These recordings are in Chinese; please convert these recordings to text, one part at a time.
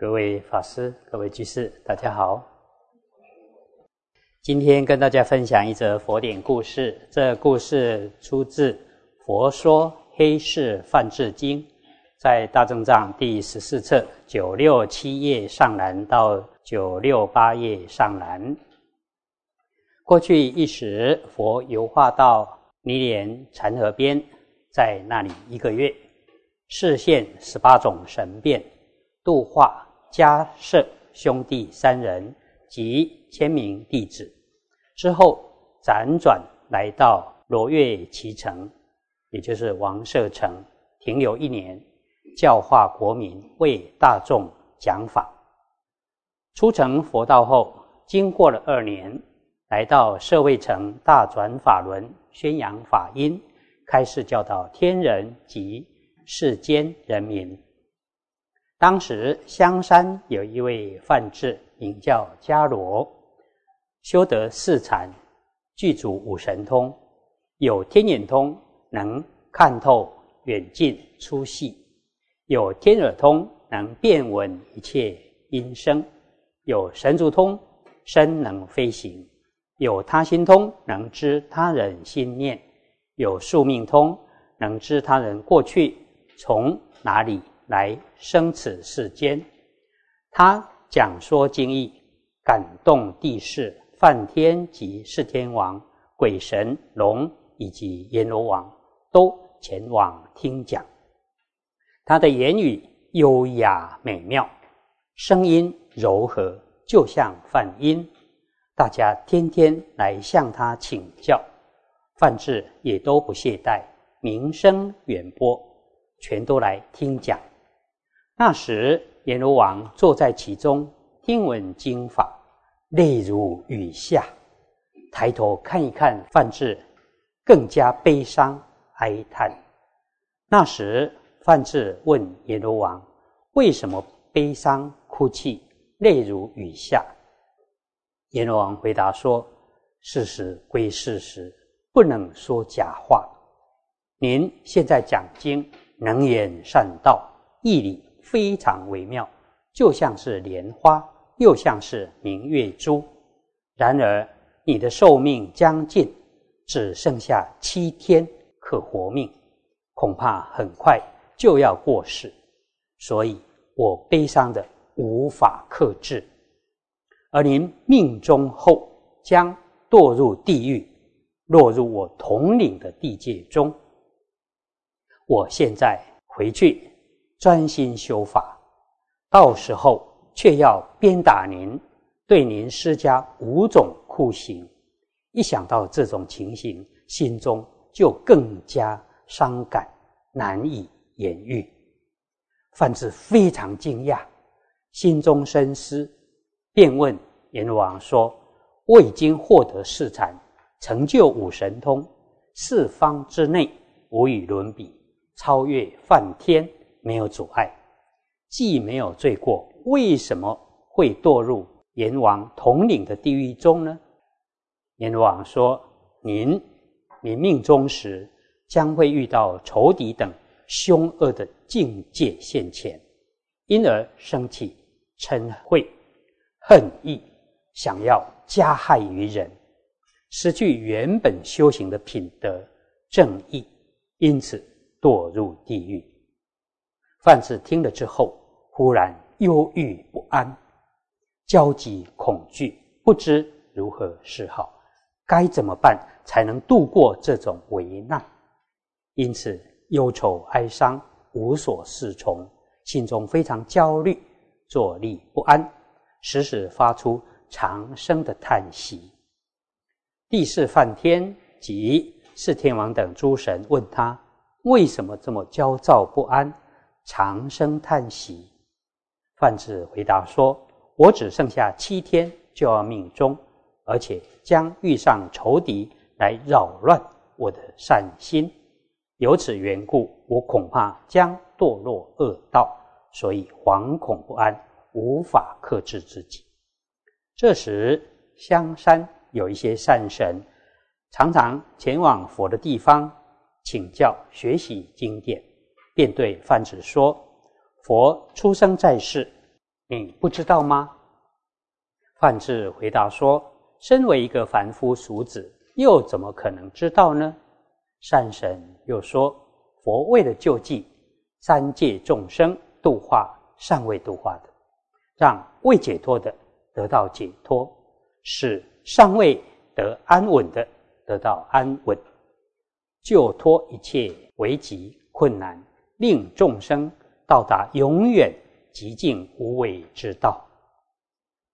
各位法师、各位居士，大家好。今天跟大家分享一则佛典故事。这故事出自《佛说黑市梵志经》，在大正藏第十四册九六七页上栏到九六八页上栏。过去一时，佛游化到尼连禅河边，在那里一个月，示现十八种神变，度化。迦舍兄弟三人及千名弟子之后，辗转来到罗越齐城，也就是王舍城，停留一年，教化国民，为大众讲法。出城佛道后，经过了二年，来到舍卫城，大转法轮，宣扬法音，开始教导天人及世间人民。当时香山有一位梵志，名叫迦罗，修得四禅，具足五神通，有天眼通，能看透远近粗细；有天耳通，能辨闻一切音声；有神足通，身能飞行；有他心通，能知他人心念；有宿命通，能知他人过去从哪里。来生此世间，他讲说经义，感动地势，梵天及四天王、鬼神、龙以及阎罗王都前往听讲。他的言语优雅美妙，声音柔和，就像梵音。大家天天来向他请教，梵志也都不懈怠，名声远播，全都来听讲。那时，阎罗王坐在其中，听闻经法，泪如雨下。抬头看一看范志，更加悲伤哀叹。那时，范志问阎罗王：“为什么悲伤哭泣，泪如雨下？”阎罗王回答说：“事实归事实，不能说假话。您现在讲经，能言善道，义理。”非常微妙，就像是莲花，又像是明月珠。然而，你的寿命将近，只剩下七天可活命，恐怕很快就要过世。所以我悲伤的无法克制。而您命中后将堕入地狱，落入我统领的地界中。我现在回去。专心修法，到时候却要鞭打您，对您施加五种酷刑。一想到这种情形，心中就更加伤感，难以言喻。范志非常惊讶，心中深思，便问阎王说：“我已经获得四禅，成就五神通，四方之内无与伦比，超越梵天。”没有阻碍，既没有罪过，为什么会堕入阎王统领的地狱中呢？阎王说：“您，您命中时将会遇到仇敌等凶恶的境界现前，因而生起嗔恚、恨意，想要加害于人，失去原本修行的品德正义，因此堕入地狱。”范氏听了之后，忽然忧郁不安，焦急恐惧，不知如何是好，该怎么办才能度过这种危难？因此忧愁哀伤，无所适从，心中非常焦虑，坐立不安，时时发出长声的叹息。帝释梵天及四天王等诸神问他：为什么这么焦躁不安？长声叹息，范志回答说：“我只剩下七天就要命终，而且将遇上仇敌来扰乱我的善心，由此缘故，我恐怕将堕落恶道，所以惶恐不安，无法克制自己。”这时，香山有一些善神，常常前往佛的地方请教学习经典。便对范子说：“佛出生在世，你不知道吗？”范志回答说：“身为一个凡夫俗子，又怎么可能知道呢？”善神又说：“佛为了救济三界众生，度化尚未度化的，让未解脱的得到解脱，使尚未得安稳的得到安稳，救脱一切危急困难，令众生到达永远极静无为之道。”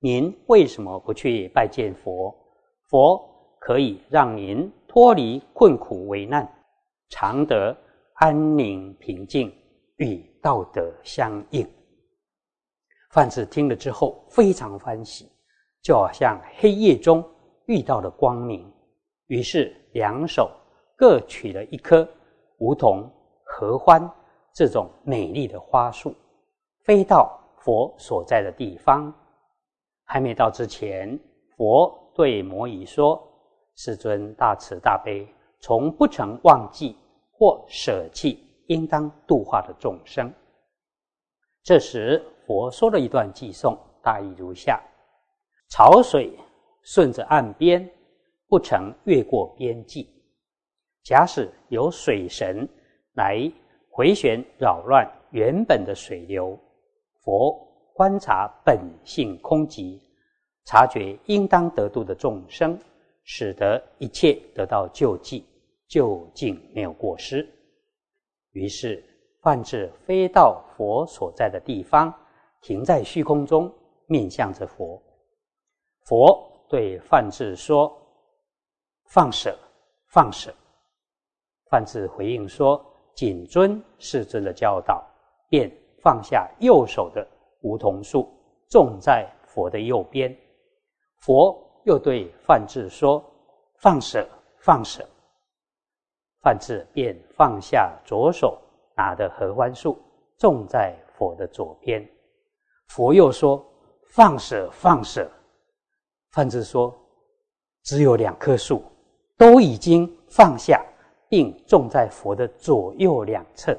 您为什么不去拜见佛？佛可以让您脱离困苦危难，常得安宁平静，与道德相应。范子听了之后非常欢喜，就好像黑夜中遇到了光明。于是两手各取了一颗梧桐、合欢这种美丽的花束，飞到佛所在的地方。还没到之前，佛对摩夷说：“世尊大慈大悲，从不曾忘记或舍弃应当度化的众生。”这时，佛说了一段偈颂，大意如下：潮水顺着岸边，不曾越过边际。假使有水神来回旋扰乱原本的水流，佛。观察本性空寂，察觉应当得度的众生，使得一切得到救济，究竟没有过失。于是范志飞到佛所在的地方，停在虚空中，面向着佛。佛对范志说：“放舍，放舍。”范志回应说：“谨遵世尊的教导。”便放下右手的。梧桐树种在佛的右边，佛又对范志说：“放舍，放舍。”范志便放下左手拿的合欢树，种在佛的左边。佛又说：“放舍，放舍。”范志说：“只有两棵树，都已经放下，并种在佛的左右两侧。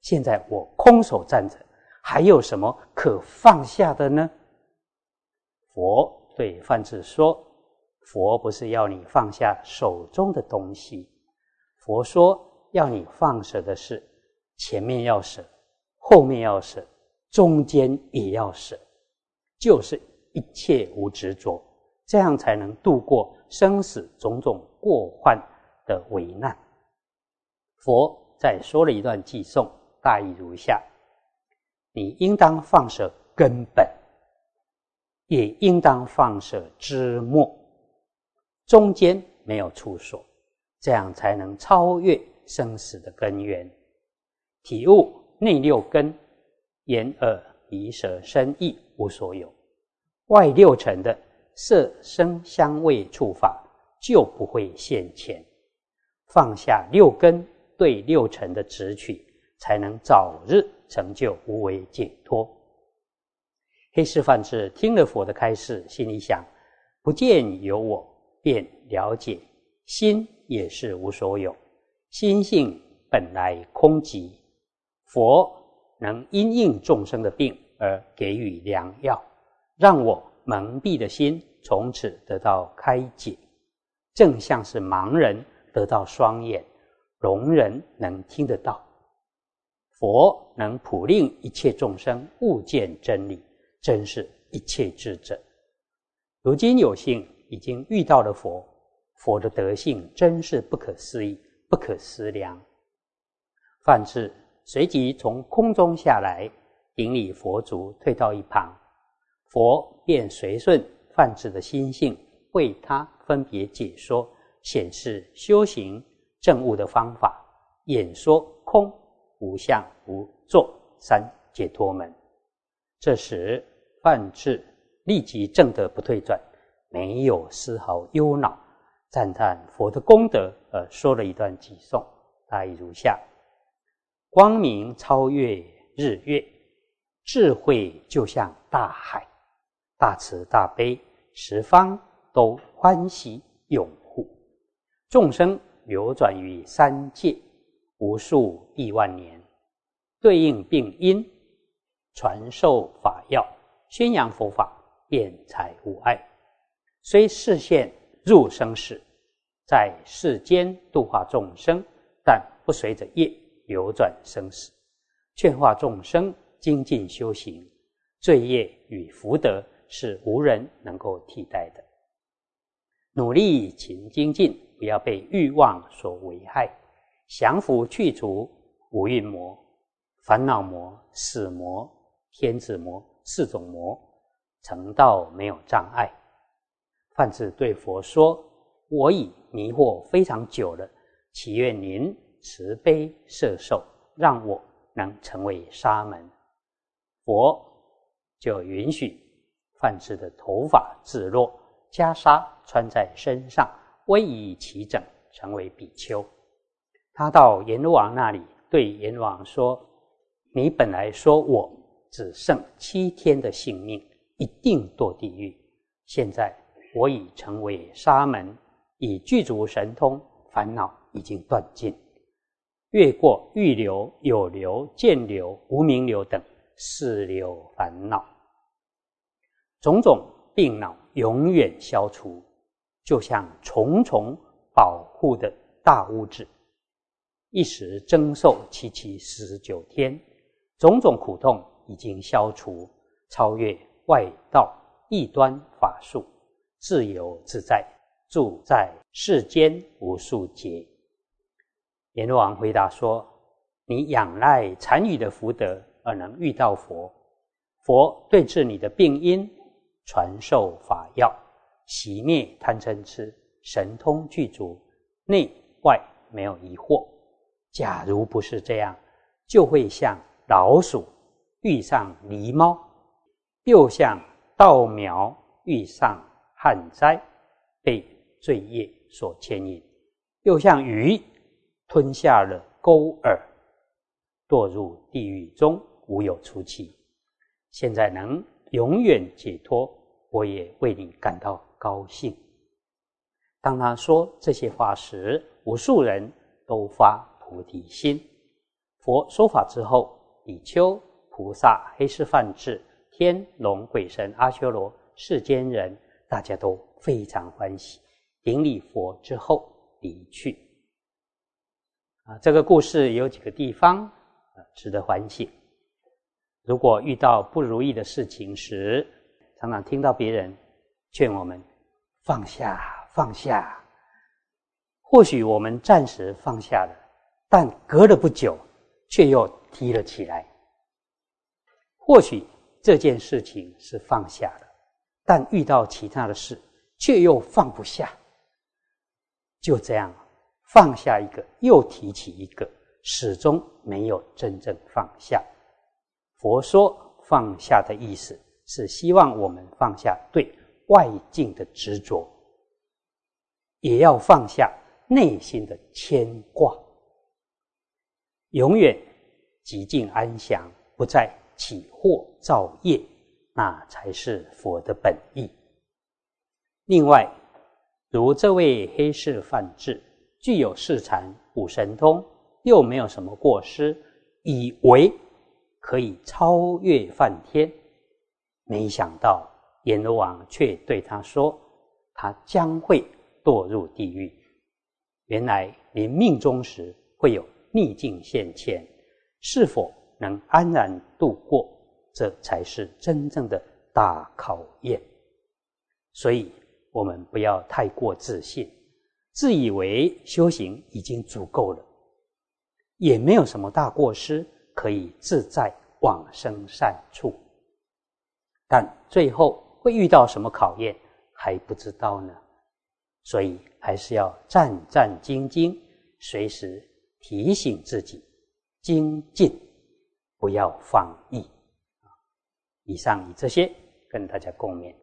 现在我空手站着。”还有什么可放下的呢？佛对范志说：“佛不是要你放下手中的东西，佛说要你放舍的是前面要舍，后面要舍，中间也要舍，就是一切无执着，这样才能度过生死种种过患的危难。”佛再说了一段偈颂，大意如下。你应当放舍根本，也应当放舍枝末，中间没有处所，这样才能超越生死的根源，体悟内六根：眼、耳、鼻、舌、身、意无所有；外六尘的色、声、香味、触法就不会现前。放下六根对六尘的执取。才能早日成就无为解脱。黑师范志听了佛的开示，心里想：不见有我，便了解心也是无所有，心性本来空寂。佛能因应众生的病而给予良药，让我蒙蔽的心从此得到开解，正像是盲人得到双眼，聋人能听得到。佛能普令一切众生悟见真理，真是一切智者。如今有幸已经遇到了佛，佛的德性真是不可思议、不可思量。范志随即从空中下来，顶礼佛足，退到一旁。佛便随顺范志的心性，为他分别解说，显示修行正悟的方法，演说空。无相无作三解脱门，这时范志立即证得不退转，没有丝毫忧恼，赞叹佛的功德，而说了一段偈颂，大意如下：光明超越日月，智慧就像大海，大慈大悲，十方都欢喜拥护，众生流转于三界。无数亿万年，对应病因，传授法药，宣扬佛法，辩才无碍。虽视现入生死，在世间度化众生，但不随着业流转生死，劝化众生精进修行。罪业与福德是无人能够替代的。努力勤精进，不要被欲望所危害，降服去除五蕴魔、烦恼魔、死魔、天子魔四种魔，成道没有障碍。范志对佛说：“我已迷惑非常久了，祈愿您慈悲摄受，让我能成为沙门。”佛就允许范志的头发自落。袈裟穿在身上，威仪齐整，成为比丘。他到阎罗王那里，对阎罗王说：“你本来说我只剩七天的性命，一定堕地狱。现在我已成为沙门，已具足神通，烦恼已经断尽，越过欲流、有流、见流、无名流等四流烦恼，种种。”病恼永远消除，就像重重保护的大屋子，一时增寿七七十九天，种种苦痛已经消除，超越外道异端法术，自由自在，住在世间无数劫。阎罗王回答说：“你仰赖禅语的福德而能遇到佛，佛对治你的病因。”传授法药，习灭贪嗔痴，神通具足，内外没有疑惑。假如不是这样，就会像老鼠遇上狸猫，又像稻苗遇上旱灾，被罪业所牵引；又像鱼吞下了钩饵，堕入地狱中，无有出期。现在能永远解脱。我也为你感到高兴。当他说这些话时，无数人都发菩提心。佛说法之后，比丘、菩萨、黑师梵志、天龙鬼神、阿修罗、世间人，大家都非常欢喜，顶礼佛之后离去。啊，这个故事有几个地方值得欢喜。如果遇到不如意的事情时，常常听到别人劝我们放下放下，或许我们暂时放下了，但隔了不久却又提了起来。或许这件事情是放下了，但遇到其他的事却又放不下。就这样放下一个，又提起一个，始终没有真正放下。佛说放下的意思。是希望我们放下对外境的执着，也要放下内心的牵挂，永远极静安详，不再起惑造业，那才是佛的本意。另外，如这位黑市范志，具有四禅五神通，又没有什么过失，以为可以超越梵天。没想到阎罗王却对他说：“他将会堕入地狱。原来临命终时会有逆境现前，是否能安然度过，这才是真正的大考验。所以，我们不要太过自信，自以为修行已经足够了，也没有什么大过失，可以自在往生善处。”但最后会遇到什么考验还不知道呢，所以还是要战战兢兢，随时提醒自己精进，不要放逸。以上以这些跟大家共勉。